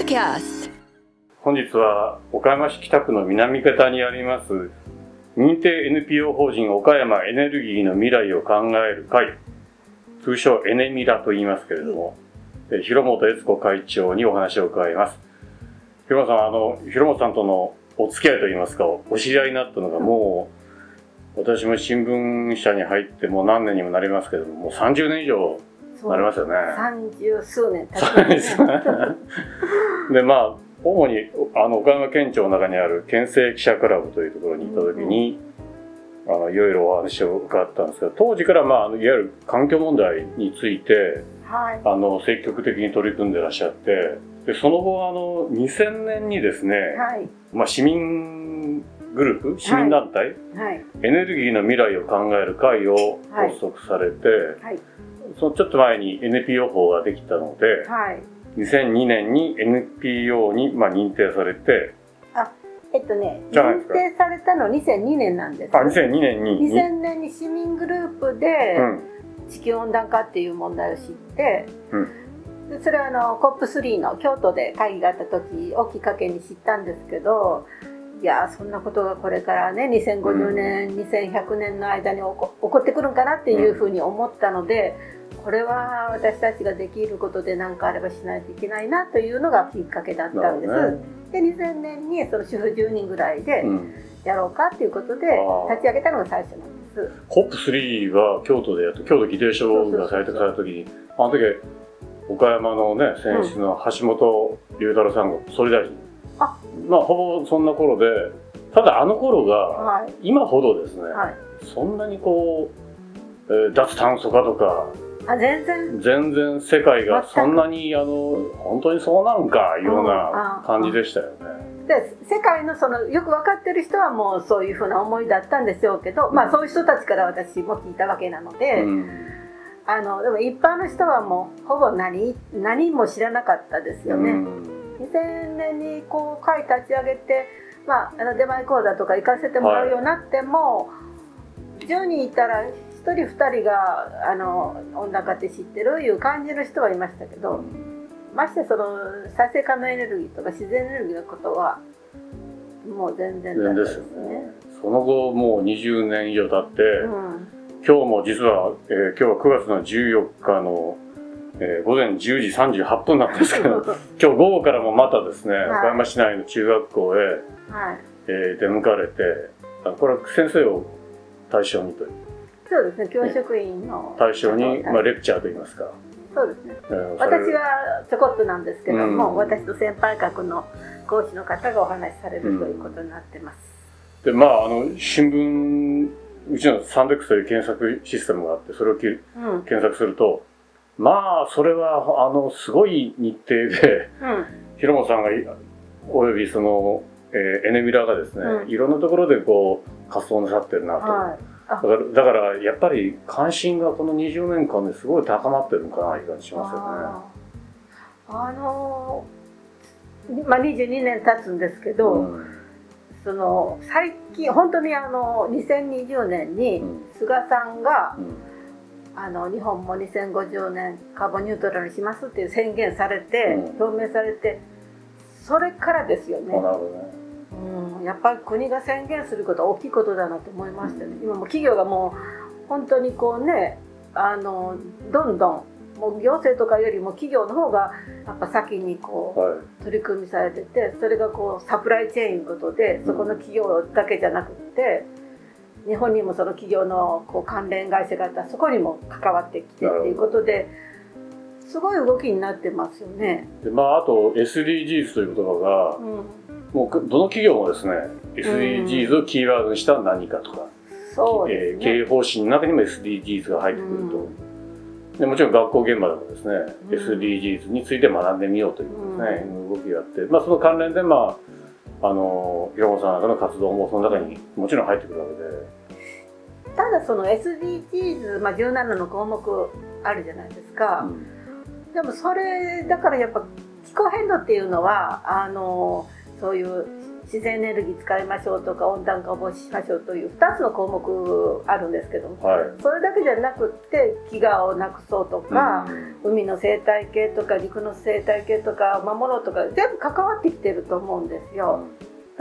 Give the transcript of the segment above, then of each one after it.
ドキャス本日は岡山市北区の南方にあります認定 NPO 法人岡山エネルギーの未来を考える会通称エネミラと言いますけれども、え広本悦子会長にお話を伺います。広本さんあの広本さんとのお付き合いといいますかお知り合いになったのがもう私も新聞社に入ってもう何年にもなりますけれどももう30年以上なりますよね三十数年経ちま でまあ主にあの岡山県庁の中にある県政記者クラブというところに行った時に、あのいろいろお話を伺ったんですけど当時から、まあ、いわゆる環境問題についてはい。あの積極的に取り組んでらっしゃってでその後あの2000年にですね、はい。まあ、市民グループ市民団体、はい。エネルギーの未来を考える会をはい発足されて、はい。そのちょっと前に NPO 法ができたので、はい。2002年に NPO に、まあ、認定されて、えっとね、認定されたの2002年なんです。あ、2002年に、2000年に市民グループでうん、地球温暖化っていう問題を知って、うでそれはあの COP3 の京都で会議があった時をきっかけに知ったんですけどいやーそんなことがこれからね2050年、2100年の間に起こ起こってくるんかなっていうふうに思ったので、これは私たちができることで何かあればしないといけないなというのがきっかけだったんです。ねで2000年にその主婦10人ぐらいでうん、やろうかっていうことで立ち上げたのが最初なんです。COP3 が京都でやって、京都議定書が採択された時に、あの時、岡山のね、選出の橋本龍太郎さんが総理大臣。あまあ、ほぼそんな頃で、ただあの頃が、はい。今ほどですね、はい、そんなにこう、えー脱炭素化とか、あ全然。全然世界がそんなにあの本当にそうなんかいうよううん。なあ。感じでしたよね。で世界のそのよく分かってる人はもうそういうふうな思いだったんでしょうけど、まあそういう人たちから私も聞いたわけなので、うん。あのでも一般の人はもうほぼ何何も知らなかったですよね。2000年にこう会立ち上げて、まあ、あの出前講座とか行かせてもらうようになっても、10人いたら1人2人があの温暖化って知ってるいう感じの人はいましたけど、ましてその再生可能エネルギーとか自然エネルギーのことはもう全然だったですね。その後もう20年以上経って、うん今日も実は、えー今日は9月の14日の、えー午前10時38分なんですけど 今日午後からもまたですね、い。岡山市内の中学校へ、はい。えー出向かれてあこれは先生を対象にという。そうですね教職員の対象に、まあ、レクチャーといいますか、そうですね。えー私はちょこっとなんですけども、うん。私と先輩格の講師の方がお話しされるということになってます、でまああの新聞うちのサンデックスという検索システムがあってそれをきうん。検索するとまあそれはあのすごい日程でうん。広本さんがいおよびその、えーエネミラがですね、うん。いろんなところでこう活動なさってるなと、はい。だからだからやっぱり関心がこの20年間ですごい高まってるのかないう感じしますよね。あのーまあ、22年経つんですけど、うん。その最近本当にあの2020年にうん。菅さんがうんあの日本も2050年カーボンニュートラルにしますっていう宣言されて、うん。表明されてそれからですよね、あなるほどね。うん、やっぱり国が宣言することは大きいことだなと思いましたね、今もう企業がもう本当にこうねあのどんどんもう行政とかよりも企業の方がやっぱ先にこうはい。取り組みされててそれがこうサプライチェーンいうことでそこの企業だけじゃなくって日本にもその企業のこう関連会社があったらそこにも関わってきてっていうことですごい動きになってますよね。でまああと SDGs という言葉がうん、もうどの企業もですね SDGs をキーワードにした何かとか、そうですね。えー経営方針の中にも SDGs が入ってくると、でもちろん学校現場でもですね、うん。SDGs について学んでみようというですね、動きがあって、まあ、その関連で、まあ、あの広本さんなんかの活動もその中にもちろん入ってくるわけで、ただその SDGs、まあ、17の項目あるじゃないですか、でもそれだからやっぱ気候変動っていうのはあのそういう自然エネルギー使いましょうとか温暖化を防止しましょうという2つの項目あるんですけども、はい。それだけじゃなくって飢餓をなくそうとか、海の生態系とか陸の生態系とか守ろうとか全部関わってきてると思うんですよ。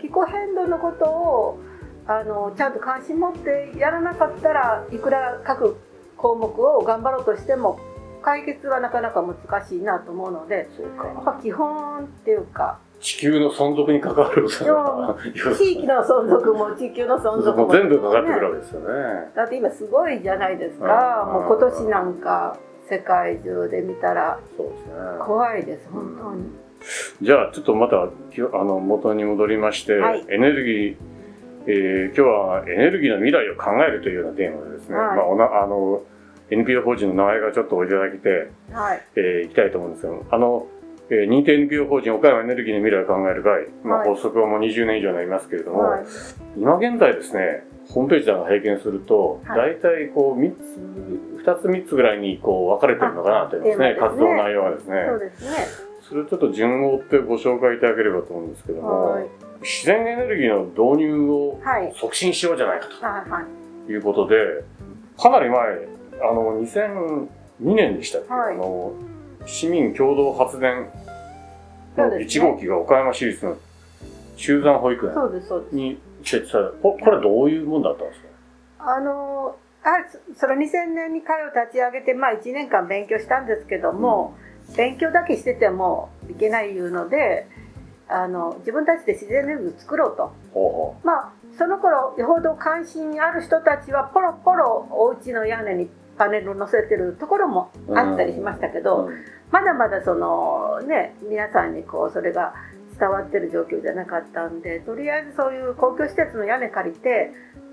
気候変動のことをあのちゃんと関心持ってやらなかったらいくら各項目を頑張ろうとしても解決はなかなか難しいなと思うのでそうか。ぱ基本っていうか地球の存続に関わることだ地域の存続も地球の存続も、全部かかってくるわけですよね。だって今すごいじゃないですうん。かもう今年なんか世界中で見たら。そうですね。怖いです本当に。じゃあちょっとまたきあの元に戻りまして、はい。エネルギー、えー今日はエネルギーの未来を考えるというようなテーマでですね、はい。まあおなあの NPO 法人の名前がちょっとおいただきて、はい。えーいきたいと思うんですけどあの、えー認定 NPO 法人岡山エネルギーの未来を考える会、まあ、はい。発足はもう20年以上になりますけれども、はい。今現在ですねホームページなんか拝見すると、はい。大体こう3つ2つ3つぐらいにこう分かれてるのかなというですねすね。活動内容がですね。そうですね。それをちょっと順を追ってご紹介いただければと思うんですけども、はい。自然エネルギーの導入をはい。促進しようじゃないかと。いうことでかなり前あの2002年でしたっけ、はい。あの市民共同発電のそうですね。1号機が岡山市立の中山保育園。に設置された。ここれはどういうもんだったんですか？あのあそその2000年に会を立ち上げて、まあ、1年間勉強したんですけども、勉強だけしててもいけないいうのであの自分たちで自然エネルギーを作ろうと。ほまあその頃よほど関心ある人たちはポロポロお家の屋根にパネルを載せてるところもあったりしましたけうど、ほう、まだまだそのね皆さんにこうそれが伝わってる状況じゃなかったんでとりあえずそういう公共施設の屋根借りて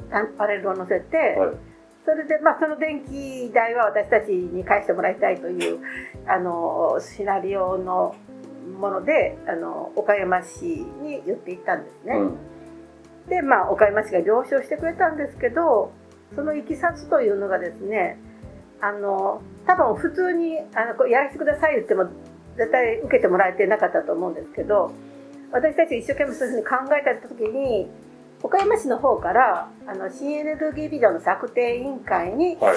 パパネルを載せて、はい。それでまあその電気代は私たちに返してもらいたいというあのシナリオのものであの岡山市に言っていったんですね。うん。でまあ岡山市が了承してくれたんですけどそのいきさつというのがですねあの多分普通にあのこれやらせてください言っても絶対受けてもらえてなかったと思うんですけど私たち一生懸命そういうふうに考えた時に岡山市の方からあの新エネルギービジョンの策定委員会にはい。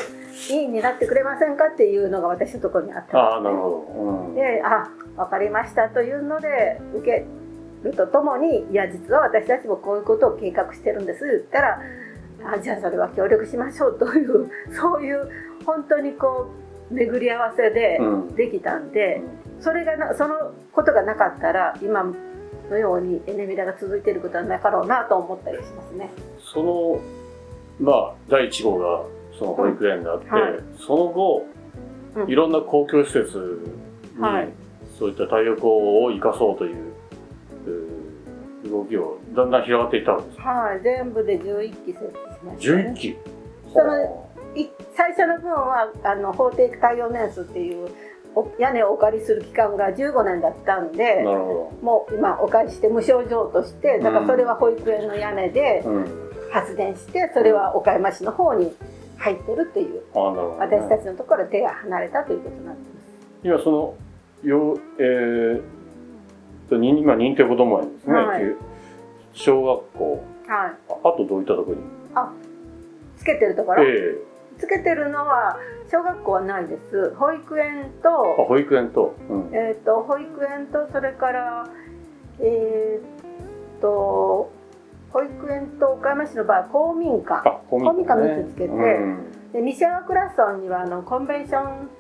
委員になってくれませんかっていうのが私のところにあったああんですねなるほど、うん。で、あ、わかりましたというので受けるとともに、いや実は私たちもこういうことを計画してるんです言ったら、あじゃあそれは協力しましょうというそういう本当にこう巡り合わせでうん。できたんで、それがなそのことがなかったら今のようにエネミラが続いていることはなかろうなと思ったりしますね。そのまあ第1号がその保育園であって、はい。その後、うん。いろんな公共施設に、はい。そういった太陽光を生かそうというえー動きをだんだん広がっていったわけです。はい、全部で11機設置しました、ね。11機そのい最初の分はあの法定耐用年数っていうお屋根をお借りする期間が15年だったんでもう今お借りして無償譲渡してだからそれは保育園の屋根で発電してそれは岡山市の方に入ってるっていうああなるほど、ね、私たちのところで手が離れたということになってます。今そのよえー今認定こども園ですね、はい。小学校。はい、ああとどういったところにつけてるところ、えつけてるのは小学校はないです。保育園と,、保育園と、うん、えー、と保育園とそれからえー、と保育園と岡山市の場合は公民館。あ公公民館ね。3つつけてうん。で西山クラ村にはあのコンベンション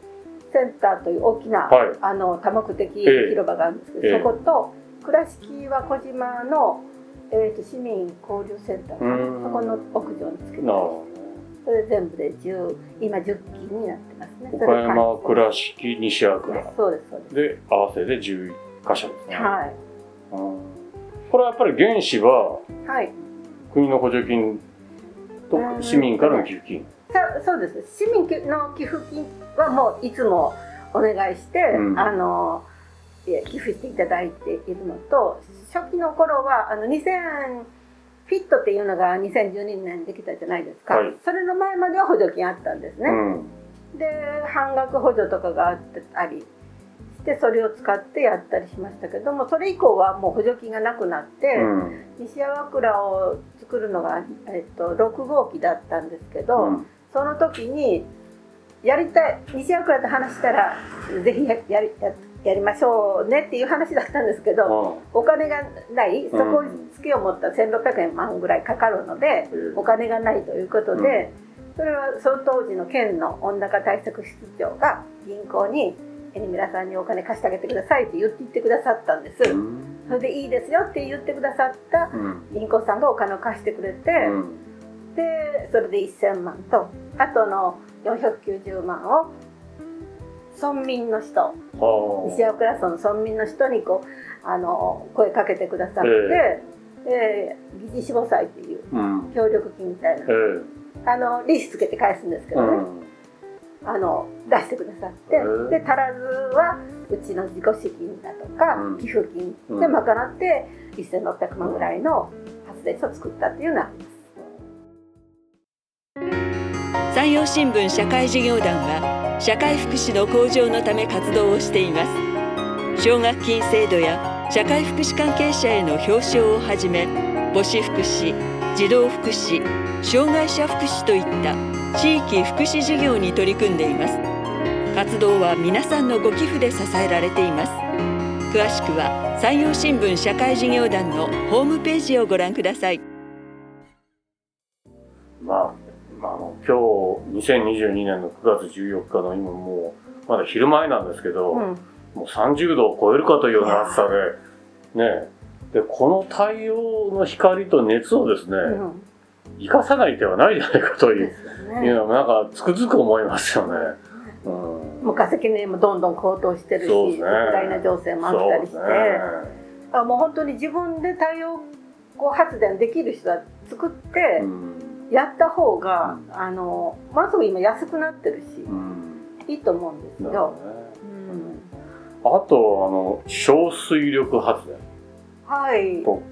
センターという大きな、はい。あの多目的ええ。広場があるんですけど、ええ。そこと倉敷は小島の、えー、と市民交流センターそこの屋上につけてなるほそれ全部で10今10機になってますね。ど岡山倉敷西山倉そうですそうです。で合わせて11箇所ですね、はい。うん。これはやっぱり原資ははい。国の補助金とうん。市民からの寄付金、そそうです。市民の寄付金はもういつもお願いして、うん。あの寄付していただいているのと初期の頃はあの2000フィットっていうのが2012年にできたじゃないですか、はい。それの前までは補助金あったんですね、うん。で半額補助とかがあったりししてそれを使ってやったりしましたけどもそれ以降はもう補助金がなくなって、うん。西山倉を作るのが、えっと、6号機だったんですけど、うん。その時にやりたい西山倉と話したらぜひややりややりましょうねっていう話だったんですけど、お金がないそこにつけを持った1600円万ぐらいかかるので、うん。お金がないということで、それはその当時の県の温高対策室長が銀行に「エニミラさんにお金貸してあげてください」って言ってくださったんです、うん。それでいいですよって言ってくださった。うん。銀行さんがお金を貸してくれて、うん。でそれで1000万とあとの490万を村民の人。はあ西山倉村の村民の人にこうあの声かけてくださって、えー疑似死亡祭っていううん。協力金みたいな。ええ。あの利子つけて返すんですけどね、あの出してくださって、で足らずはうちの自己資金だとか、うん。寄付金うん。で賄って1600万ぐらいの発電所を作ったっていうのはあります。山陽新聞社会事業団は社会福祉の向上のため活動をしています。奨学金制度や社会福祉関係者への表彰をはじめ母子福祉児童福祉障害者福祉といった地域福祉事業に取り組んでいます。活動は皆さんのご寄付で支えられています。詳しくは山陽新聞社会事業団のホームページをご覧ください。まあ、まああの、今日2022年の9月14日の今もうまだ昼前なんですけど、うん。もう30度を超えるかというような暑さで、ね。でこの太陽の光と熱をですね、うん。生かさない手はないじゃないかといういうね。のはなんかつくづく思いますよね。うん。もう化石燃もどんどん高騰してるし、ねウクライナ情勢もあったりして、ね。あもう本当に自分で太陽光発電できる人は作ってうんやった方が、あのものすごく今安くなってるし、うん。いいと思うんですよ。なるほどあとあの小水力発電。はい。と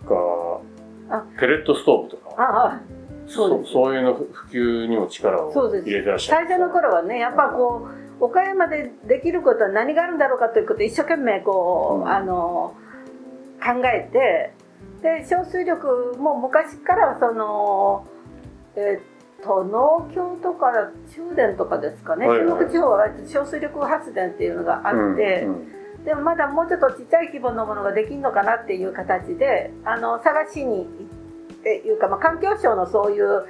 あ。かペレットストーブとか。ああそうそういうの普及にも力を入れてらっしゃる。最初の頃はねやっぱこう岡山でできることは何があるんだろうかということを一生懸命こう、うん。あの考えてで小水力も昔からそのえっと農協とか中電とかですかね、はいはい。中国地方は小水力発電っていうのがあって、うんうん。でもまだもうちょっとちっちゃい規模のものができるのかなっていう形であの探しに行っていうか、まあ、環境省のそういう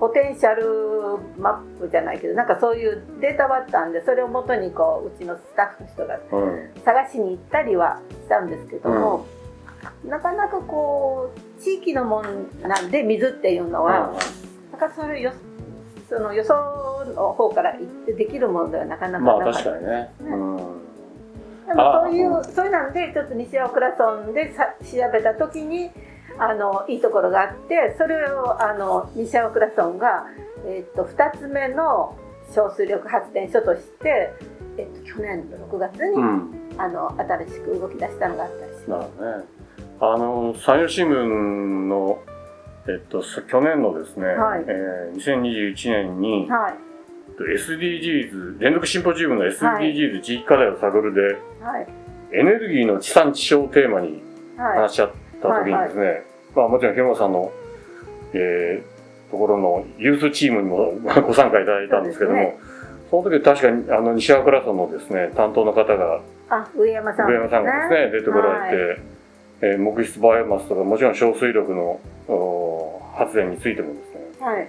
ポテンシャルマップじゃないけどなんかそういうデータはあったんでそれをもとにこううちのスタッフの人がうん。探しに行ったりはしたんですけども、なかなかこう地域のもんなんで水っていうのは、なかなかそれよその予想の方から行ってできるものではなかなかまあなかった。確かにね、うん。でもそういあうそういうなんでちょっと西大倉村でさ調べた時にあのいいところがあってそれをあの西大倉村が、えっと2つ目の小水力発電所として、えっと去年の6月に、うん。あの新しく動き出したのがあったりしなまるほどね。あの山陽新聞のえっとさ去年のですね、はい。えー2021年にす。はい。SDGs 連続シンポジウムの SDGs 地域課題を探るで、はい。エネルギーの地産地消をテーマにはい。話し合った時にですね、まあもちろん広野さんの、えーところのユースチームにも ご参加いただいたんですけども、そうでその時確かにあの西川倉村のですね担当の方があ上山さんがですね出てこられて、えー木質バイオマスとかもちろん小水力のお発電についてもですね。はい。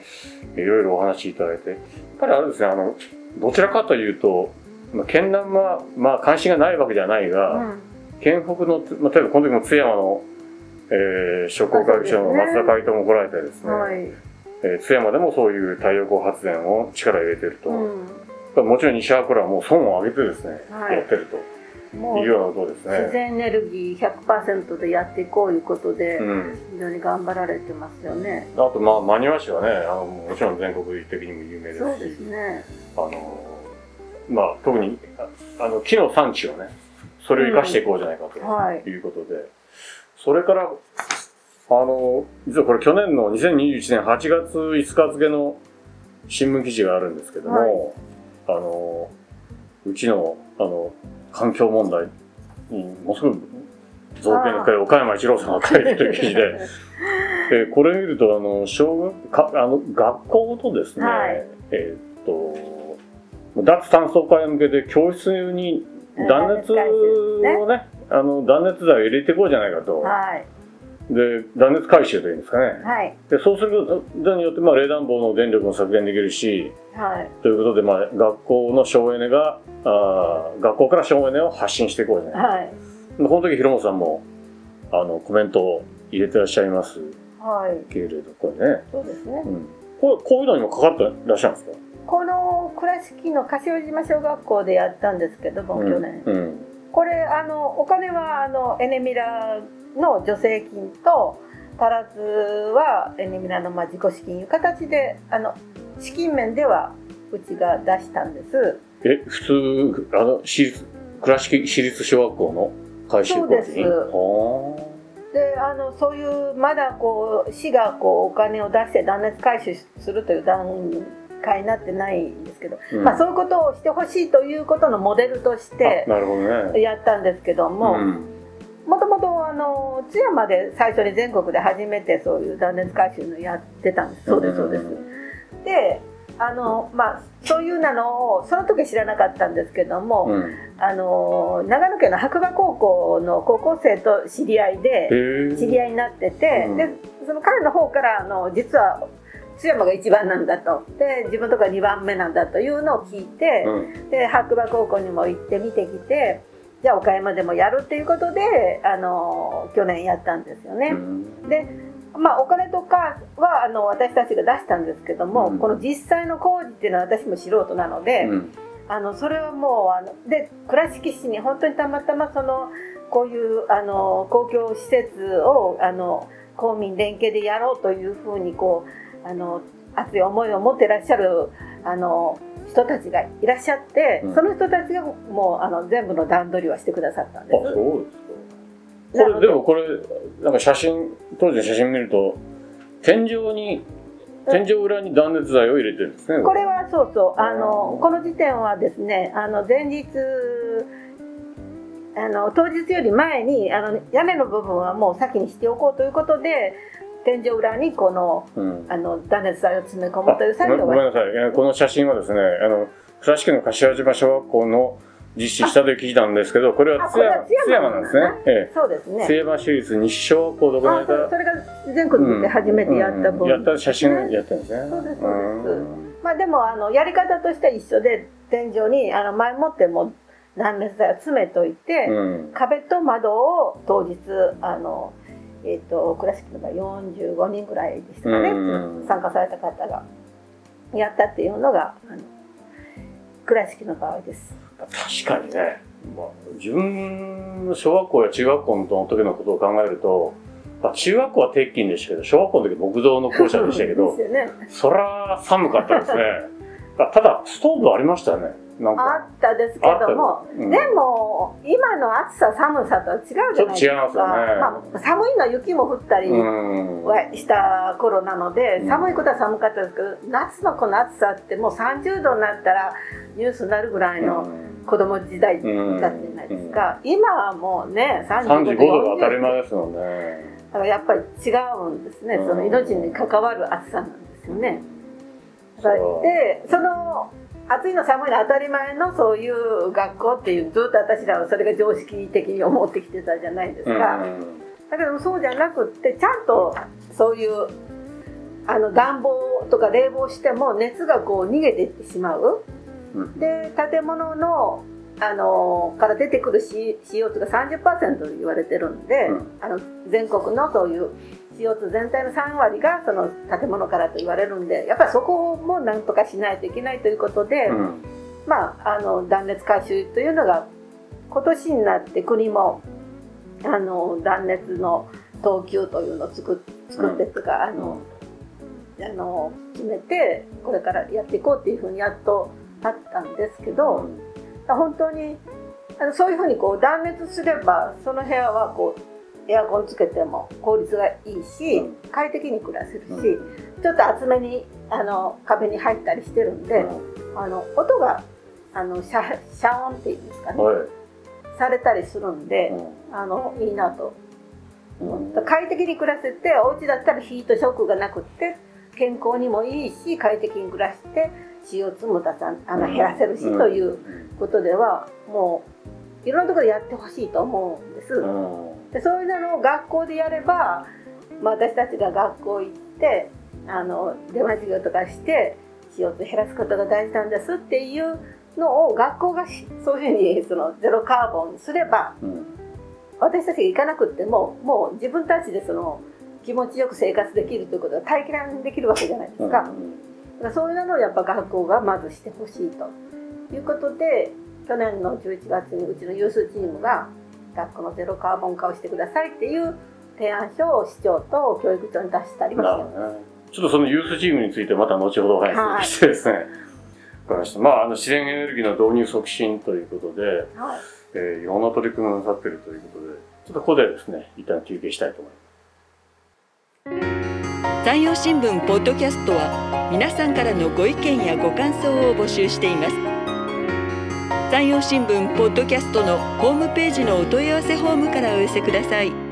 いろいろお話しいただいて。やっぱりあれですねあのどちらかというとまあ県南は、まあ、関心がないわけじゃないが、うん。県北の、まあ、例えばこの時も津山の、えー、商工会議所の松田会頭も来られてですね、はい。えー津山でもそういう太陽光発電を力入れてると、うん。もちろん西川倉はもう損を上げてですね、はい。やってるともう。自然エネルギー100%でやっていこういうことで、うん非常に頑張られてますよね。あと、まあ、真庭市はね、あの、もちろん全国的にも有名ですし、そうですね。あの、まあ、特に、ああの、木の産地をね、それを生かしていこうじゃないかとはい。いうことで、それから、あの、実はこれ去年の2021年8月5日付の新聞記事があるんですけども、あの、うちの、あの、環境問題にものすごく造形の深い岡山一郎さんが書いてる記事で。で これ見るとあの小学かあの学校とですね、はい。えーっと脱炭素化へ向けて教室に断熱をねあの断熱材を入れてい。こうじゃない。かと、はいで断熱回収というんですかね。はい。でそうすることによって、まあ、冷暖房の電力も削減できるしはい。ということで、まあ、学校の省エネがあー学校から省エネを発信していこうじゃない。はい。この時広本さんもあのコメントを入れてらっしゃいます。はい。けれどこれね、そうですね。うん、これこういうのにもかかってらっしゃるんですか？この倉敷の柏島小学校でやったんですけども、去年。うんうんこれあのお金はあのエネミラの助成金と足らずはエネミラのまあ自己資金いう形であの資金面ではうちが出したんです。え普通あの私立倉敷市立小学校の改修工事にそうです。はであのそういうまだこう市がこうお金を出して断熱回収するという段階になってないんですけど、あ、うん。まあ、そういうことをしてほしいということのモデルとしてやったんですけども、うん。もともとあの津山で最初に全国で初めてそういう断熱回収のやってたんです。そうですそうです、うん。であのまあそういうなのをその時知らなかったんですけども、うん。あの長野県の白馬高校の高校生と知り合いで知り合いになってて、うん。でその彼の方からあの実は津山が一番なんだと。で自分とか2番目なんだというのを聞いて、うん。で白馬高校にも行って見てきてじゃあ岡山でもやるっていうことであの去年やったんですよね。うん。でまあお金とかはあの私たちが出したんですけども、うん。この実際の工事っていうのは私も素人なので、うん。あのそれはもうあので倉敷市に本当にたまたまそのこういうあの公共施設をあの公民連携でやろうというふうにこうあの熱い思いを持ってらっしゃるあの人たちがいらっしゃって、うん。その人たちがもうあの全部の段取りはしてくださったんであす。そうですか。これでもこれなんか写真当時の写真見ると天井に天井裏に断熱材を入れてるんですね。これはそうそう。あのうんこの時点はですねあの前日あの当日より前にあの屋根の部分はもう先にしておこうということで天井裏にこのうん。あの断熱材を詰め込むという作業がごめんなさい。えこの写真はですねあの倉敷の柏島小学校の実施したという記事なんですけどこれは津山あこれは津津山なんですね、えそうですえ、津ね山市立西小学校で行わあれたそそれが全国で初めてやった分、うん。やった写真やったんですね。そうです。そうですん。まあでもあのやり方としては一緒で天井にあの前もってもう断熱材を詰めといて、うん。壁と窓を当日あの、えー、と倉敷の場合45人ぐらいでしたかね、うん参加された方がやったっていうのがあの倉敷の場合です。確かにね、まあ、自分の小学校や中学校の時のことを考えると、まあ、中学校は鉄筋でしたけど小学校の時木造の校舎でしたけど ね。そら寒かったですねあ ただストーブありましたよねあか。ったですけども、うん。でも今の暑さ寒さとは違うじゃないですか。ね。まあ、寒いのは雪も降ったり。うん。はした頃なのでうん。寒いことは寒かったですけど、夏のこの暑さってもう30度になったらニュースになるぐらいの子供時代だったじゃないですか、今はもうね35 35度度が当たり40前ですもんね。だからやっぱり違うんですね、うん。その命に関わる暑さなんですよね。だからそう。でその暑いの寒いの当たり前のそういう学校っていうずっと私らはそれが常識的に思ってきてたじゃないですか。うんだけどそうじゃなくってちゃんとそういうあの暖房とか冷房しても熱がこう逃げていってしまう。うんで建物のあのから出てくる C- CO2 が30%と言われてるんで、うんあの全国のそういう CO2 全体の3割がその建物からと言われるんでやっぱりそこもなんとかしないといけないということで、うん。まあ、あの断熱回収というのが今年になって国もあの断熱の等級というのを作っ作ってとか、あのあの決めてこれからやっていこうっていうふうにやっとあったんですけど、本当にあのそういうふうにこう断熱すればその部屋はこうエアコンつけても効率がいいし、うん。快適に暮らせるし、うちょっと厚めにあの壁に入ったりしてるんで。あの音があの遮遮音っていうんですかね、はい。されたりするんで、うん。あのいいなと、うん。快適に暮らせてお家だったらヒートショックがなくって健康にもいいし快適に暮らして CO2 も出さあの減らせるしということではもういろんなところでやってほしいと思うんです。うんでそういうのを学校でやれば、まあ、私たちが学校行ってあの出前授業とかして CO2 減らすことが大事なんですっていうのを学校がしそういうふうにそのゼロカーボンにすればうん私たちが行かなくってももう自分たちでその気持ちよく生活できるということが体験できるわけじゃないですか。だからそういうのをやっぱ学校がまずしてほしいということで去年の11月にうちのユースチームが学校のゼロカーボン化をしてくださいっていう提案書を市長と教育長に出したりもなしてます。るほどね。ちょっとそのユースチームについてまた後ほどお話ししてですね。わかりました。まあ、あの自然エネルギーの導入促進ということで、はいえーいろんな取り組みをなさっているということで、ちょっとここでですね、一旦休憩したいと思います。山陽新聞ポッドキャストは皆さんからのご意見やご感想を募集しています山陽新聞ポッドキャストのホームページのお問い合わせフォームからお寄せください。